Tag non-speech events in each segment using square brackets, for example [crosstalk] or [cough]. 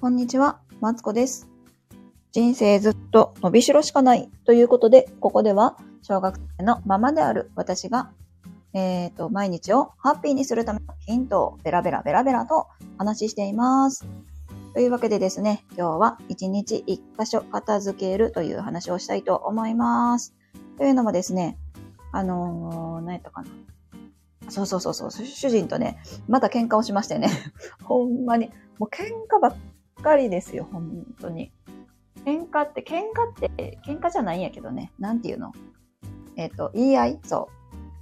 こんにちは、マツコです。人生ずっと伸びしろしかないということで、ここでは小学生のママである私が、えっ、と、毎日をハッピーにするためのヒントをベラベラベラベラと話しています。というわけでですね、今日は一日一箇所片付けるという話をしたいと思います。というのもですね、あのー、何やったかな。そうそうそうそう、主人とね、また喧嘩をしましてね。[laughs] ほんまに。もう喧嘩ばっかりですよ、本当に。喧嘩って、喧嘩って、喧嘩じゃないんやけどね。なんていうの？えっ、と、言い合い？そ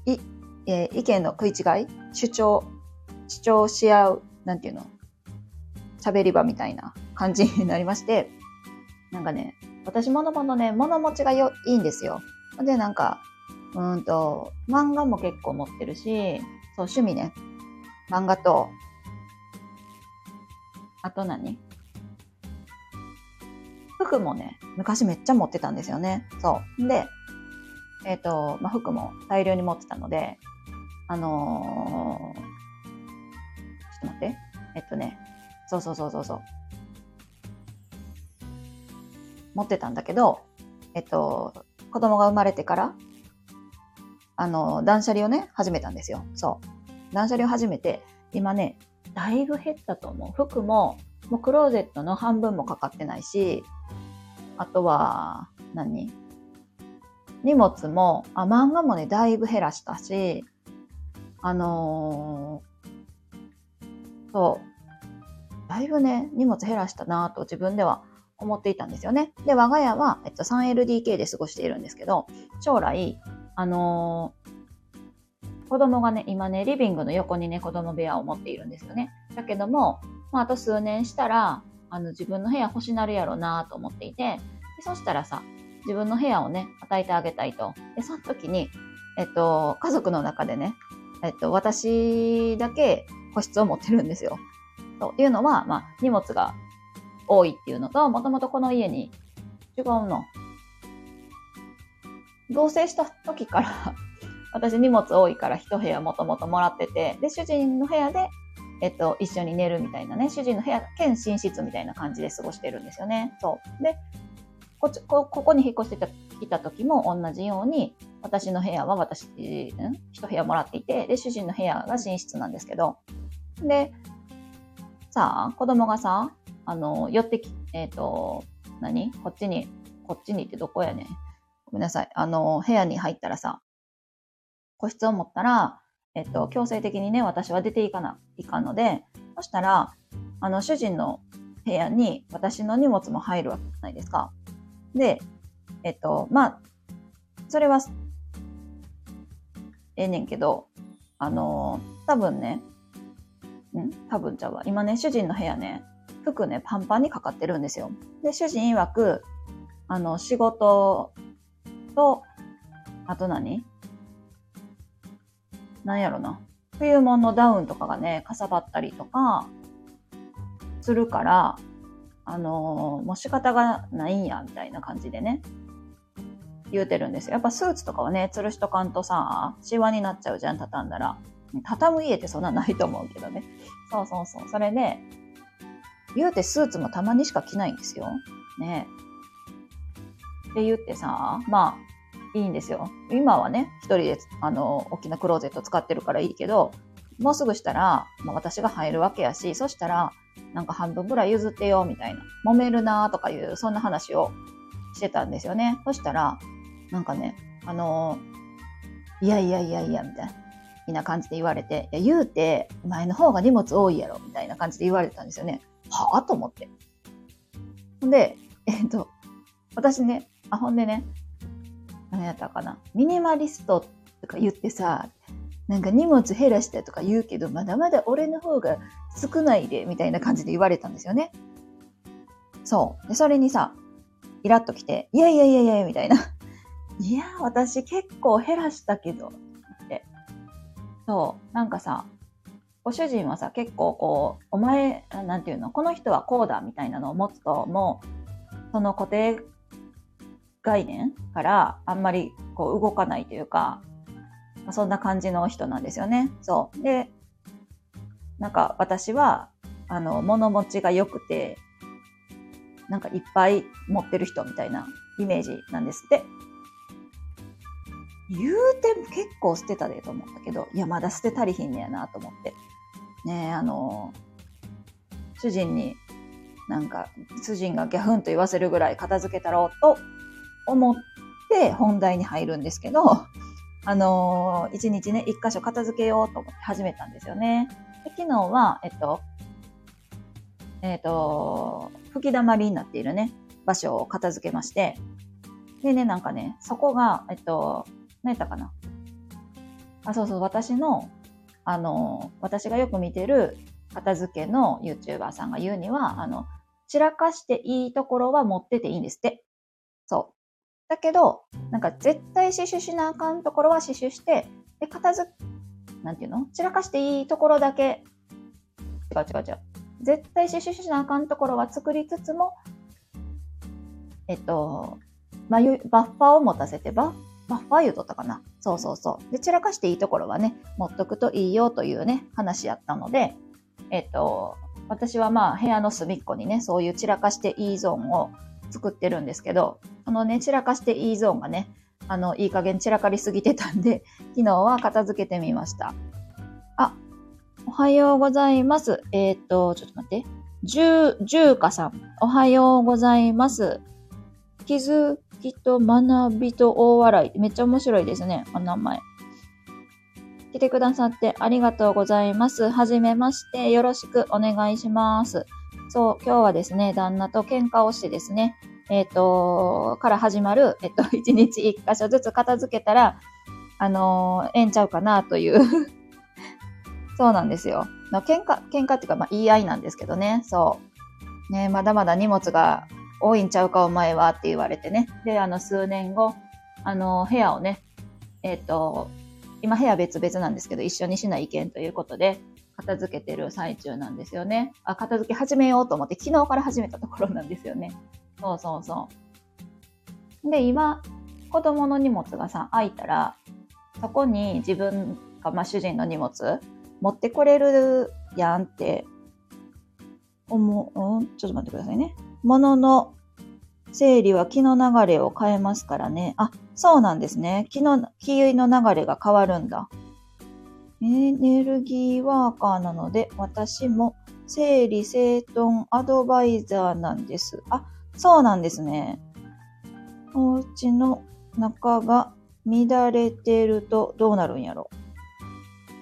う。い、えー意見の食い違い？主張、主張し合う、なんていうの？喋り場みたいな感じになりまして、なんかね、私ものものね、物持ちがよ、いいんですよ。で、なんか、うんと、漫画も結構持ってるし、そう、趣味ね。漫画と、あと何？服もね、昔めっちゃ持ってたんですよね。そう。で、えっ、と、まあ、服も大量に持ってたので、あのーちょっと待って。えっとね、そうそうそうそうそう。持ってたんだけど、えっと、子供が生まれてから、あの、断捨離をね、始めたんですよ。そう。断捨離を始めて、今ね、だいぶ減ったと思う。服も、もうクローゼットの半分もかかってないし、あとは、何？荷物も、あ、漫画もね、だいぶ減らしたし、あのーそう、だいぶね、荷物減らしたなと自分では思っていたんですよね。で、我が家は、えっと、3LDK で過ごしているんですけど、将来、あのー子供がね、今ね、リビングの横にね、子供部屋を持っているんですよね。だけども、まあ、あと数年したら、あの、自分の部屋欲しなるやろうなと思っていて、でそしたらさ、自分の部屋をね、与えてあげたいと。で、その時に、えっと、家族の中でね、えっと、私だけ個室を持ってるんですよ。そうっていうのは、まあ、荷物が多いっていうのと、もともとこの家に違うの。同棲した時から、私荷物多いから一部屋もともともらってて、で、主人の部屋で、えっと、一緒に寝るみたいなね、主人の部屋兼寝室みたいな感じで過ごしてるんですよね。そう。で、こっち、こ、ここに引っ越してた来た時も同じように、私の部屋は私、ん？一部屋もらっていて、で、主人の部屋が寝室なんですけど、で、さあ、子供がさ、あの、寄ってき、えっ、と、何？こっちに、こっちに行ってどこやねん？ごめんなさい。あの、部屋に入ったらさ、個室を持ったら、えっと、強制的にね、私は出ていかないかんので、そしたら、あの、主人の部屋に私の荷物も入るわけじゃないですか。で、えっと、まあ、それは、ええねんけど、あの、多分ね、ん多分ちゃうわ。今ね、主人の部屋ね、服ね、パンパンにかかってるんですよ。で、主人曰く、あの、仕事と、あと何？なんやろな。冬物のダウンとかがね、かさばったりとか、するから、あのーもう仕方がないんや、みたいな感じでね、言うてるんですよ。やっぱスーツとかはね、吊るしとかんとさ、シワになっちゃうじゃん、畳んだら。畳む家ってそんなないと思うけどね。そうそうそう。それで、言うてスーツもたまにしか着ないんですよ。ねって言ってさ、まあ、いいんですよ。今はね、一人で、あの、大きなクローゼット使ってるからいいけど、もうすぐしたら、まあ、私が入るわけやし、そしたら、なんか半分ぐらい譲ってよ、みたいな。揉めるなとかいう、そんな話をしてたんですよね。そしたら、なんかね、あのいやいやいやいや、みたいな。感じで言われて、いや、言うて、前の方が荷物多いやろ、みたいな感じで言われてたんですよね。はぁと思って。ほんで、えっと、私ね、あ、ほんでね、何やったかな？ミニマリストとか言ってさ、なんか荷物減らしたとか言うけど、まだまだ俺の方が少ないで、みたいな感じで言われたんですよね。そう。で、それにさ、イラッときて、いやいやいやいや、みたいな。いや、私結構減らしたけど、って。そう。なんかさ、ご主人はさ、結構こう、お前、あなんていうの、この人はこうだ、みたいなのを持つと、もう、その固定概念からあんまりこう動かないというか、まあそんな感じの人なんですよね。そう。で、なんか私は、あの、物持ちが良くて、なんかいっぱい持ってる人みたいなイメージなんですって。言うても結構捨てたでと思ったけど、いや、まだ捨て足りひんねやなと思って。ねえ、あの、主人になんか、主人がギャフンと言わせるぐらい片付けたろうと思って本題に入るんですけど、[laughs] あのー、一日ね、一箇所片付けようと思って始めたんですよね。で昨日は、えっと、えっと、吹き溜まりになっているね、場所を片付けまして、でね、なんかね、そこが、えっと、何やったかな。あ、そうそう、私の、あの、私がよく見てる片付けの YouTuber さんが言うには、あの、散らかしていいところは持ってていいんですって。だけど、なんか絶対死守しなあかんところは死守して、で、片付なんていうの？散らかしていいところだけ、違う違う違う。絶対死守しなあかんところは作りつつも、えっと、まあ、バッファーを持たせて、ババッファー言うとったかな？そうそうそう。で、散らかしていいところはね、持っとくといいよというね、話やったので、えっと、私はまあ部屋の隅っこにね、そういう散らかしていいゾーンを作ってるんですけど、そのね、散らかしていいゾーンがね、あの、いい加減散らかりすぎてたんで、[laughs] 昨日は片付けてみました。あ、おはようございます。えっ、と、ちょっと待って。じゅう、じゅうかさん。おはようございます。気づきと学びと大笑い。めっちゃ面白いですね。お名前。来てくださってありがとうございます。はじめまして、よろしくお願いします。そう、今日はですね、旦那と喧嘩をしてですね、えっ、ー、と、から始まる、えっ、と、[laughs] 一日一箇所ずつ片付けたら、あの、ええんちゃうかなという [laughs] そうなんですよ。の喧嘩、喧嘩っていうか、まあ、言い合いなんですけどね、そう。ね、まだまだ荷物が多いんちゃうか、お前はって言われてね。で、あの、数年後、あの、部屋をね、えっ、ー、と、今部屋別々なんですけど、一緒にしない意見ということで、片付けてる最中なんですよね。あ、片付け始めようと思って、昨日から始めたところなんですよね。そうそうそう。で、今、子供の荷物がさ、空いたら、そこに自分が、まあ、主人の荷物、持ってこれるやんって思う、うん、ちょっと待ってくださいね。物の整理は気の流れを変えますからね。あ、そうなんですね。気の、気の流れが変わるんだ。エネルギーワーカーなので、私も整理整頓アドバイザーなんです。あ、そうなんですね。お家の中が乱れてるとどうなるんやろ。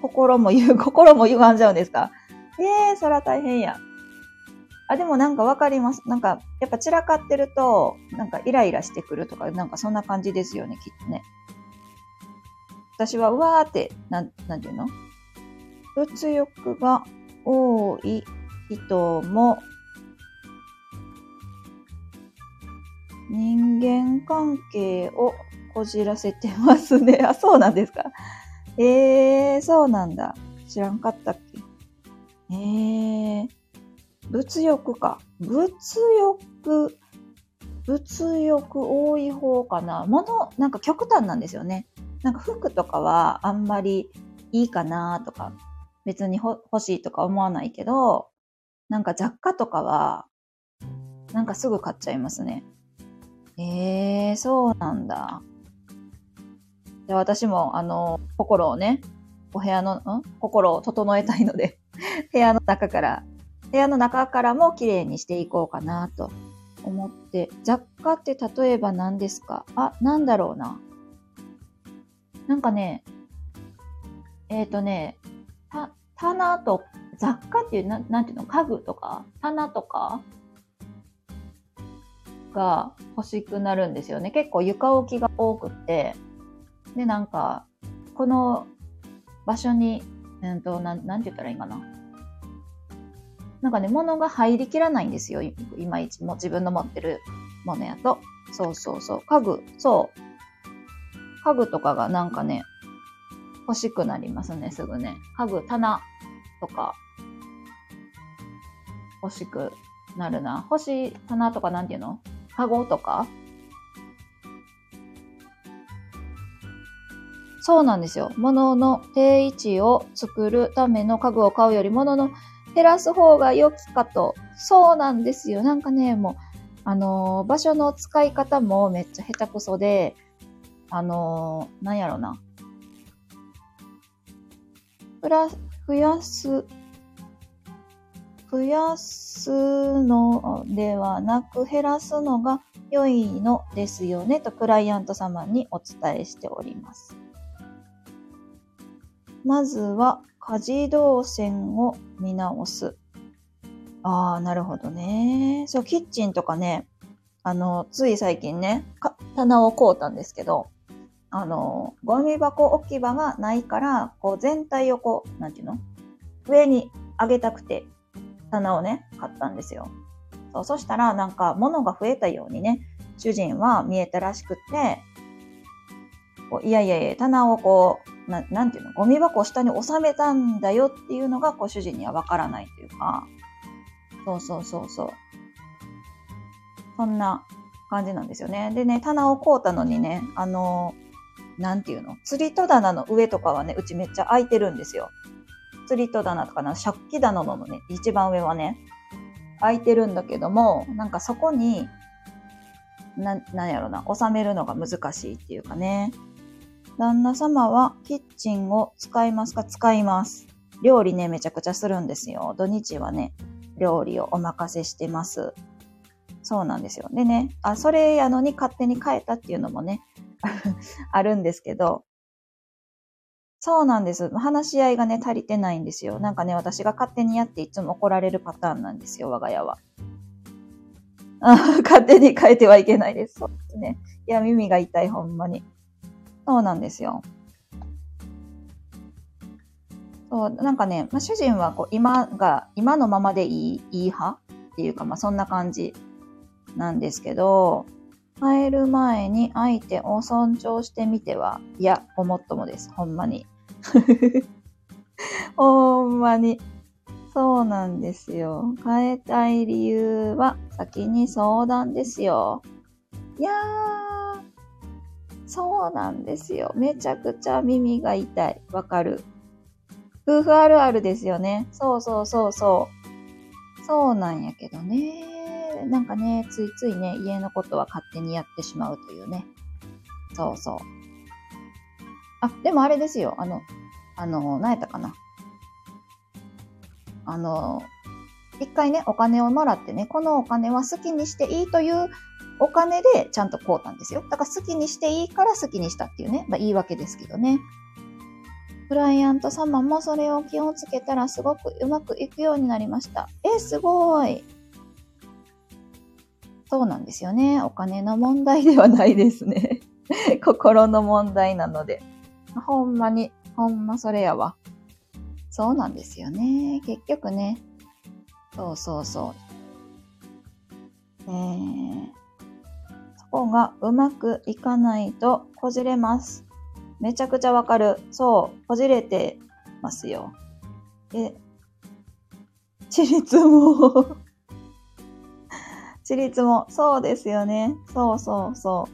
心も言う、[laughs] 心も歪んじゃうんですか？ええー、そら大変や。あ、でもなんかわかります。なんか、やっぱ散らかってると、なんかイライラしてくるとか、なんかそんな感じですよね、きっとね。私は、うわーって、なん、なんていうの？物欲が多い人も、人間関係をこじらせてますね。[laughs] あ、そうなんですか？えー、そうなんだ。知らんかったっけ？ええー、物欲か。物欲、物欲多い方かな。もの、なんか極端なんですよね。なんか服とかはあんまりいいかなとか、別に欲しいとか思わないけど、なんか雑貨とかは、なんかすぐ買っちゃいますね。ええー、そうなんだ。じゃあ私も、あの、心をね、お部屋の、ん？心を整えたいので [laughs] 部屋の中から部屋の中からも綺麗にしていこうかなと思って、雑貨って例えば何ですか？あ、なんだろうな。なんかね、えっ、ー、とね、た、棚と、雑貨っていうな、なんていうの、家具とか、棚とかが欲しくなるんですよね。結構床置きが多くって、で、なんか、この場所に、うんと、なん、なんて言ったらいいかな。なんかね、物が入りきらないんですよ。いまいちも自分の持ってるものやと。そうそうそう。家具、そう。家具とかがなんかね、欲しくなりますね、すぐね。家具、棚とか、欲しくなるな。欲しい棚とかなんていうの？カゴとか？そうなんですよ。物の定位置を作るための家具を買うより、物の減らす方が良きかと。そうなんですよ。なんかね、もう、あのー、場所の使い方もめっちゃ下手くそで、あのー、なんやろな。プラ、増やす、増やすのではなく減らすのが良いのですよねとクライアント様にお伝えしております。まずは家事動線を見直す。ああ、なるほどね。そう、キッチンとかね、あの、つい最近ね、棚を買うたんですけど、あの、ゴミ箱置き場がないから、こう全体をこう、なんていうの？上に上げたくて、棚をね、買ったんですよ。そう、そしたらなんか物が増えたようにね、主人は見えたらしくて、こういやいやいや、棚をこう、ななんていうの、ゴミ箱を下に収めたんだよっていうのが、こう主人にはわからないというか、そうそうそうそう。そんな感じなんですよね。でね、棚を買うたのにね、あのなんていうの？釣り戸棚の上とかはね、うちめっちゃ空いてるんですよ。釣り戸棚とかな、食器棚のね、一番上はね、空いてるんだけども、なんかそこに、な、なんやろな、収めるのが難しいっていうかね。旦那様はキッチンを使いますか？使います。料理ね、めちゃくちゃするんですよ。土日はね、料理をお任せしてます。そうなんですよ。でね、あ、それやのに勝手に変えたっていうのもね、[laughs] あるんですけど、そうなんです。話し合いがね、足りてないんですよ。なんかね、私が勝手にやっていつも怒られるパターンなんですよ、我が家は。[laughs] 勝手に変えてはいけないです。そうですね。いや、耳が痛い、ほんまに。そうなんですよ。そう、なんかね、まあ、主人はこう今が、今のままでいい、いい派っていうか、まあ、そんな感じなんですけど、変える前に相手を尊重してみては、いや、ごもっともです。ほんまに。[laughs] ほんまに。そうなんですよ。変えたい理由は先に相談ですよ。いやー、そうなんですよ。めちゃくちゃ耳が痛い。わかる。夫婦あるあるですよね。そうそうそうそう。そうなんやけどね。なんかね、ついついね、家のことは勝手にやってしまうというね。そうそう。あ、でもあれですよ。あの、あの、何やったかな。あの、一回ね、お金をもらってね、このお金は好きにしていいというお金でちゃんと買うたんですよ。だから好きにしていいから好きにしたっていうね、まあ言い訳ですけどね。クライアント様もそれを気をつけたらすごくうまくいくようになりました。え、すごい。そうなんですよね。お金の問題ではないですね。[laughs] 心の問題なので。ほんまに、ほんまそれやわ。そうなんですよね。結局ね。そうそうそう。えー、そこがうまくいかないとこじれます。めちゃくちゃわかる。そう、こじれてますよ。で、ちりつも私立も、そうですよね。そうそうそ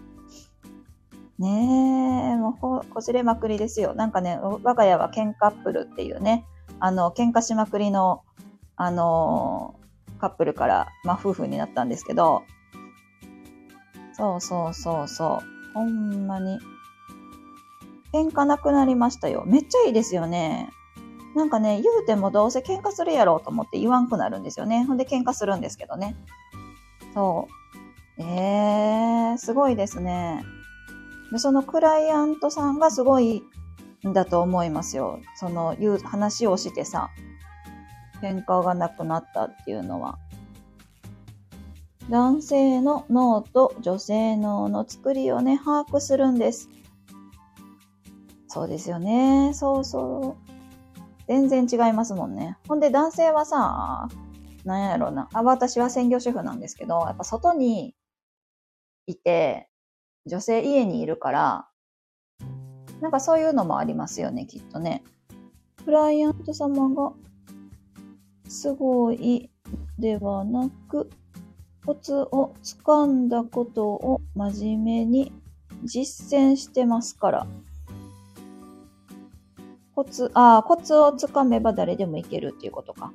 う。ねえ、もうこ、こじれまくりですよ。なんかね、我が家は喧嘩ップルっていうね、あの、喧嘩しまくりの、あのー、カップルから、まあ、夫婦になったんですけど、そうそうそうそう。ほんまに。喧嘩なくなりましたよ。めっちゃいいですよね。なんかね、言うてもどうせ喧嘩するやろうと思って言わんくなるんですよね。ほんで喧嘩するんですけどね。そう。えー、すごいですね。で、そのクライアントさんがすごいんだと思いますよ。その、いう話をしてさ、喧嘩がなくなったっていうのは。男性の脳と女性脳の作りをね、把握するんです。そうですよね。そうそう。全然違いますもんね。ほんで男性はさ、なんやろうな。あ、私は専業主婦なんですけど、やっぱ外にいて、女性家にいるから、なんかそういうのもありますよね、きっとね。クライアント様が、すごいではなく、コツを掴んだことを真面目に実践してますから。コツ、ああ、コツをつかめば誰でもいけるっていうことか。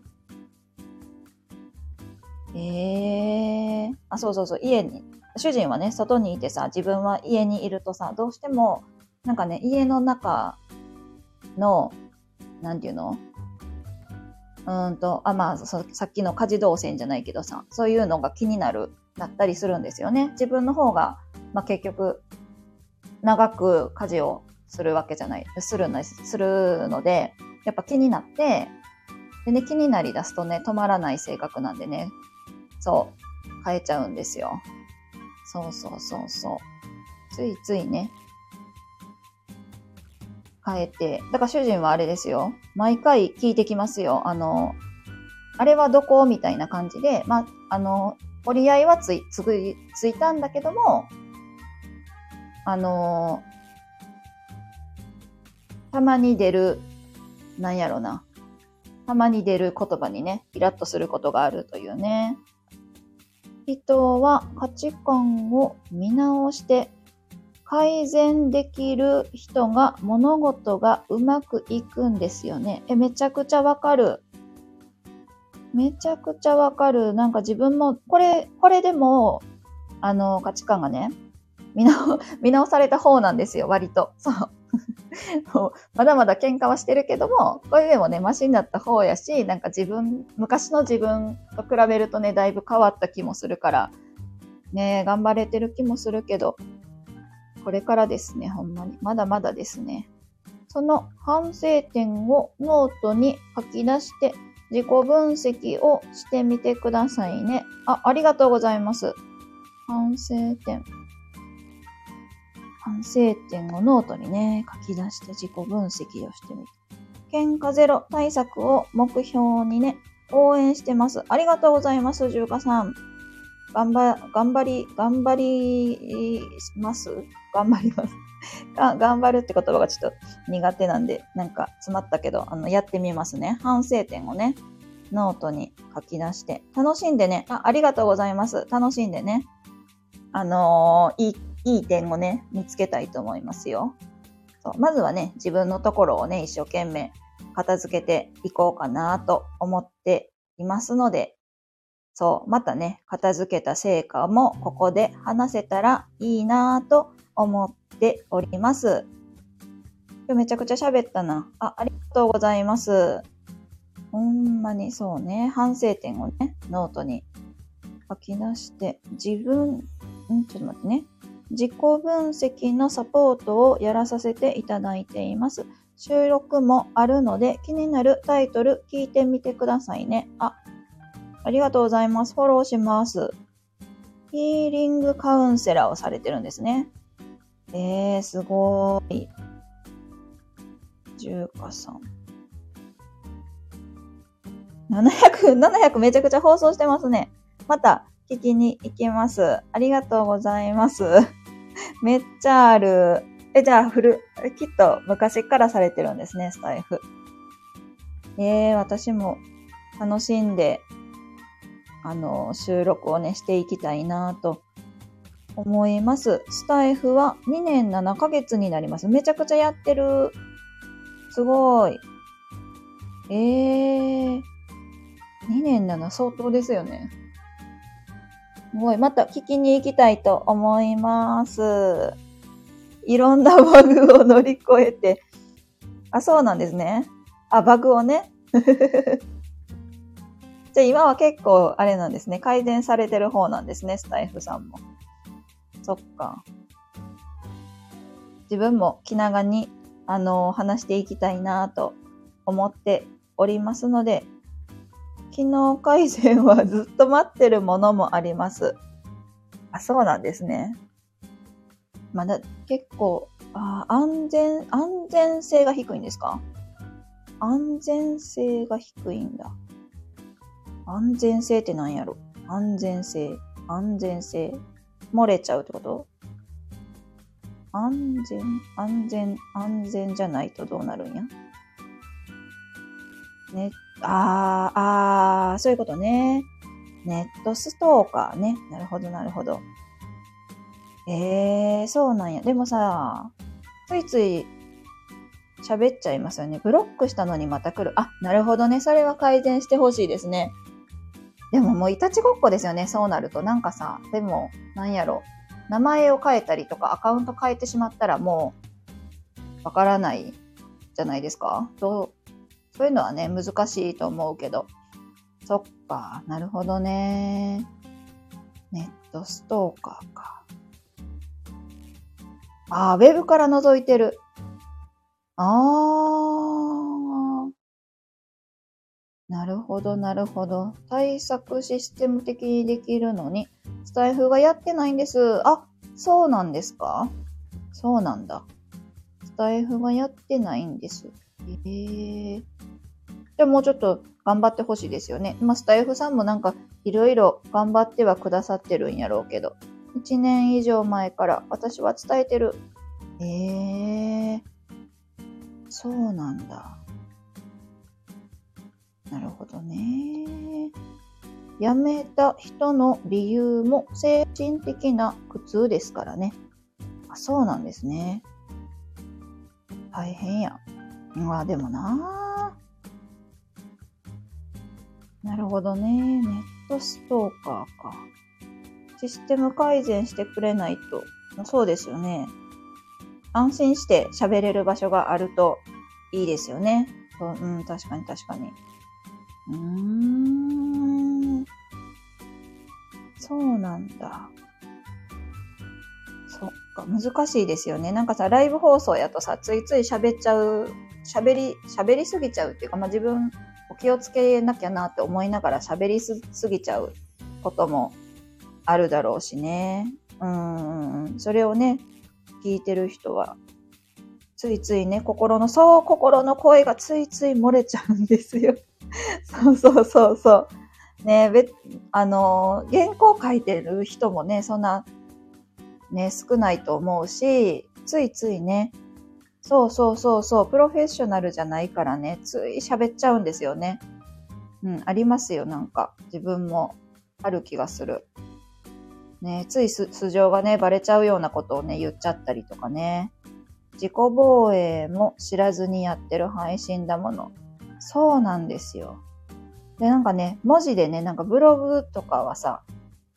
へえー。あ、そうそうそう、家に、主人はね、外にいてさ、自分は家にいるとさ、どうしても、なんかね、家の中の、なんていうの？うんと、あ、まあさっきの家事動線じゃないけどさ、そういうのが気になる、なったりするんですよね。自分の方が、まあ結局、長く家事をするわけじゃない、するのするので、やっぱ気になって、でね、気になり出すとね、止まらない性格なんでね、そう、変えちゃうんですよ。そうそうそうそう。ついついね、変えて、だから主人はあれですよ。毎回聞いてきますよ。あの、あれはどこ？みたいな感じで、まあ、あの、折り合いはつい、つい、ついたんだけども、あの、たまに出る、なんやろな。たまに出る言葉にね、イラッとすることがあるというね。人は価値観を見直して改善できる人が物事がうまくいくんですよね。え、めちゃくちゃわかる。めちゃくちゃわかる。なんか自分も、これ、これでも、あの、価値観がね、見直、[laughs] 見直された方なんですよ、割と。そう。[laughs] まだまだ喧嘩はしてるけども、これでもね、マシになった方やし、なんか自分、昔の自分と比べるとね、だいぶ変わった気もするから、ね、頑張れてる気もするけど、これからですね、ほんまに。まだまだですね。その反省点をノートに書き出して自己分析をしてみてくださいね。あ、ありがとうございます。反省点。反省点をノートにね、書き出して自己分析をしてみて。喧嘩ゼロ対策を目標にね、応援してます。ありがとうございます、じゅうかさん。頑張、頑張り、頑張ります？頑張ります [laughs] が。頑張るって言葉がちょっと苦手なんで、なんか詰まったけど、あの、やってみますね。反省点をね、ノートに書き出して、楽しんでね、あ、ありがとうございます。楽しんでね、あのー、いい、いい点をね、見つけたいと思いますよ。そうまずはね、自分のところをね、一生懸命片付けていこうかなと思っていますので、そう、またね、片付けた成果もここで話せたらいいなぁと思っております。今日めちゃくちゃ喋ったな。あ、ありがとうございます。ほんまにそうね、反省点をね、ノートに書き出して、自分、んちょっと待ってね。自己分析のサポートをやらさせていただいています。収録もあるので気になるタイトル聞いてみてくださいね。あ、ありがとうございます。フォローします。ヒーリングカウンセラーをされてるんですね。えー、すごーい。中華さん。700、700めちゃくちゃ放送してますね。また聞きに行きます。ありがとうございます。[laughs] めっちゃある。え、じゃあ、フル、きっと昔からされてるんですね、スタイフ。えー、私も楽しんであの、収録をね、していきたいなと思います。スタイフは2年7ヶ月になります。めちゃくちゃやってる。すごい。えー、2年7相当ですよね。すごい。また聞きに行きたいと思います。いろんなバグを乗り越えて。あ、そうなんですね。あ、バグをね。[laughs] じゃあ今は結構あれなんですね。改善されてる方なんですね、スタイフさんも。そっか。自分も気長に、あの、話していきたいなと思っておりますので、機能改善はずっと待ってるものもあります。あ、そうなんですね。まだ結構、あ安全、安全性が低いんですか？安全性が低いんだ。安全性って何やろ？安全性、安全性。漏れちゃうってこと？安全、安全、安全じゃないとどうなるんや？ね、あー、あー、そういうことね。ネットストーカーね。なるほど、なるほど。えー、そうなんや。でもさ、ついつい喋っちゃいますよね。ブロックしたのにまた来る。あ、なるほどね。それは改善してほしいですね。でももういたちごっこですよね、そうなると。なんかさ、でも、なんやろ。名前を変えたりとかアカウント変えてしまったらもう、わからないじゃないですか。どそういうのはね、難しいと思うけど。そっか、なるほどね。ネットストーカーか。ああ、ウェブから覗いてる。ああ。なるほど、なるほど。対策システム的にできるのに、スタイフがやってないんです。あ、そうなんですか？そうなんだ。スタイフがやってないんです。ええー。じゃあもうちょっと頑張ってほしいですよね。まあ、スタイフさんもなんかいろいろ頑張ってはくださってるんやろうけど、1年以上前から私は伝えてる。ええー、そうなんだ。なるほどね。辞めた人の理由も精神的な苦痛ですからね。あ、そうなんですね。大変や。まあでもななるほどね。ネットストーカーか。システム改善してくれないと。そうですよね。安心して喋れる場所があるといいですよね。うん、確かに確かに。うーん。そうなんだ。そっか、難しいですよね。なんかさ、ライブ放送やとさ、ついつい喋っちゃう、喋り、喋りすぎちゃうっていうか、まあ、自分、お気をつけなきゃなって思いながら喋りすぎちゃうこともあるだろうしね。うん、それをね、聞いてる人は、ついついね、心の、そう、心の声がついつい漏れちゃうんですよ。[laughs] そうそうそうそう。ねべ、あの、原稿書いてる人もね、そんな、ね、少ないと思うし、ついついね、そうそうそうそう、プロフェッショナルじゃないからね、つい喋っちゃうんですよね。うん、ありますよ、なんか。自分もある気がする。ね、つい素性がね、バレちゃうようなことをね、言っちゃったりとかね。自己防衛も知らずにやってる配信だもの。そうなんですよ。で、なんかね、文字でね、なんかブログとかはさ、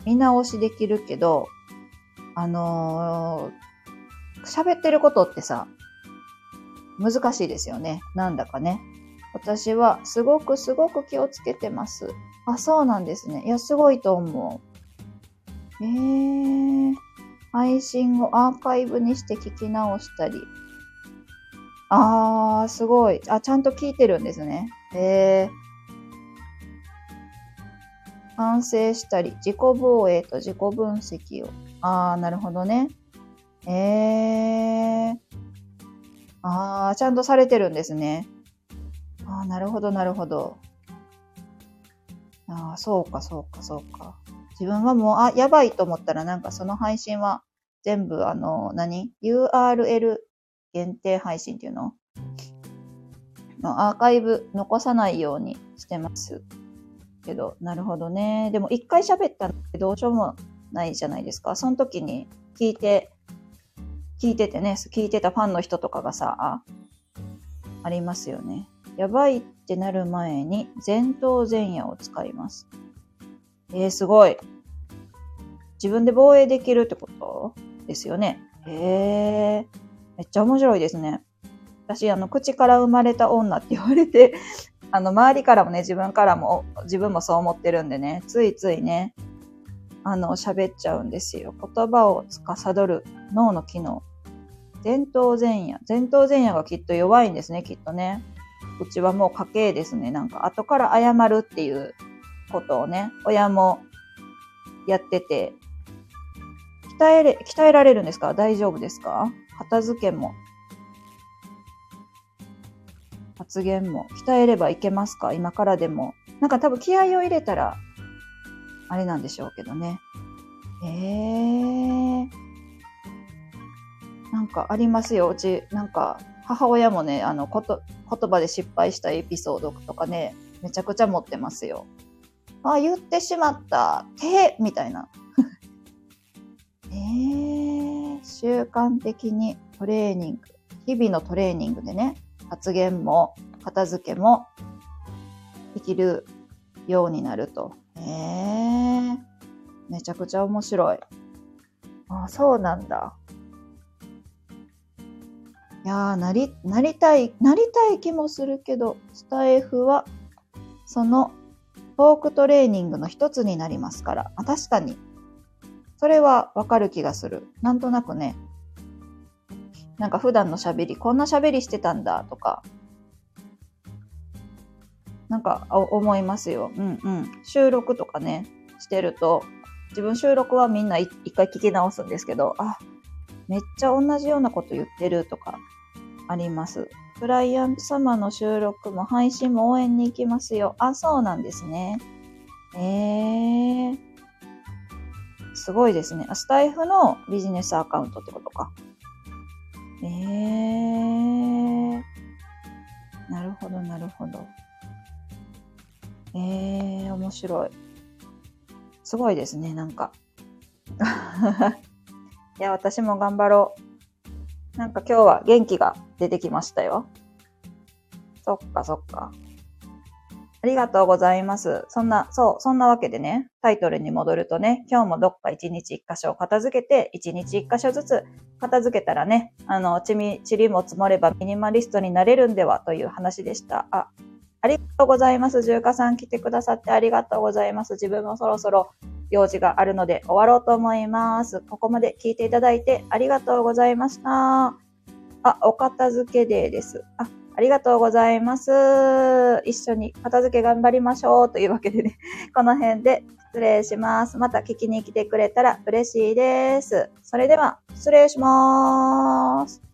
見直しできるけど、あのー、喋ってることってさ、難しいですよね。なんだかね。私はすごくすごく気をつけてます。あ、そうなんですね。いや、すごいと思う。えー、配信をアーカイブにして聞き直したり。あー、すごい。あ、ちゃんと聞いてるんですね。へー。反省したり、自己防衛と自己分析を。あー、なるほどね。えー。あー、ちゃんとされてるんですね。あー、なるほど、なるほど。あー、そうか、そうか、そうか。自分はもう、あ、やばいと思ったら、なんかその配信は全部、あの、何 ?URL 限定配信っていうの？のアーカイブ残さないようにしてます。けど、なるほどね。でも一回喋ったらどうしようもないじゃないですか。その時に聞いて、聞いててね、聞いてたファンの人とかがさ、ありますよね。やばいってなる前に前頭前野を使います。えー、すごい。自分で防衛できるってこと？ですよね。へえ、めっちゃ面白いですね。私、あの、口から生まれた女って言われて、[laughs] あの、周りからもね、自分からも、自分もそう思ってるんでね、ついついね、あの、喋っちゃうんですよ。言葉を司る脳の機能。前頭前野。前頭前野がきっと弱いんですね、きっとね。うちはもう家系ですね。なんか、後から謝るっていうことをね、親もやってて、鍛えれ、鍛えられるんですか？大丈夫ですか？片付けも。発言も。鍛えればいけますか？今からでも。なんか多分気合を入れたら、あれなんでしょうけどね。えー。なんかありますよ。うち、なんか、母親もね、あの、こと、言葉で失敗したエピソードとかね、めちゃくちゃ持ってますよ。あ、言ってしまった。手みたいな。[laughs] えー、習慣的にトレーニング、日々のトレーニングでね、発言も片付けもできるようになると。えええめちゃくちゃ面白い。あ、そうなんだ。いやー、なり、なりたい、なりたい気もするけど、スタイフは、その、トークトレーニングの一つになりますから。あ、確かに。それはわかる気がする。なんとなくね。なんか普段の喋り、こんな喋りしてたんだとか、なんか思いますよ。うんうん。収録とかね、してると、自分収録はみんな一回聞き直すんですけど、あ、めっちゃ同じようなこと言ってるとかあります。クライアント様の収録も配信も応援に行きますよ。あ、そうなんですね。えー。すごいですね。スタイフのビジネスアカウントってことか。えー。なるほど、なるほど。えー、面白い。すごいですね、なんか。いや、私も頑張ろう。なんか今日は元気が出てきましたよ。そっかそっか。ありがとうございます。そんな、そう、そんなわけでね、タイトルに戻るとね、今日もどっか一日一箇所を片付けて、一日一箇所ずつ片付けたらね、あの、ちみ、ちりも積もればミニマリストになれるんではという話でした。あ、ありがとうございます。重華さん来てくださってありがとうございます。自分もそろそろ用事があるので終わろうと思います。ここまで聞いていただいてありがとうございました。あ、お片付けデーです。あ、ありがとうございます。一緒に片付け頑張りましょうというわけでね、[laughs] この辺で失礼します。また聞きに来てくれたら嬉しいです。それでは、失礼します。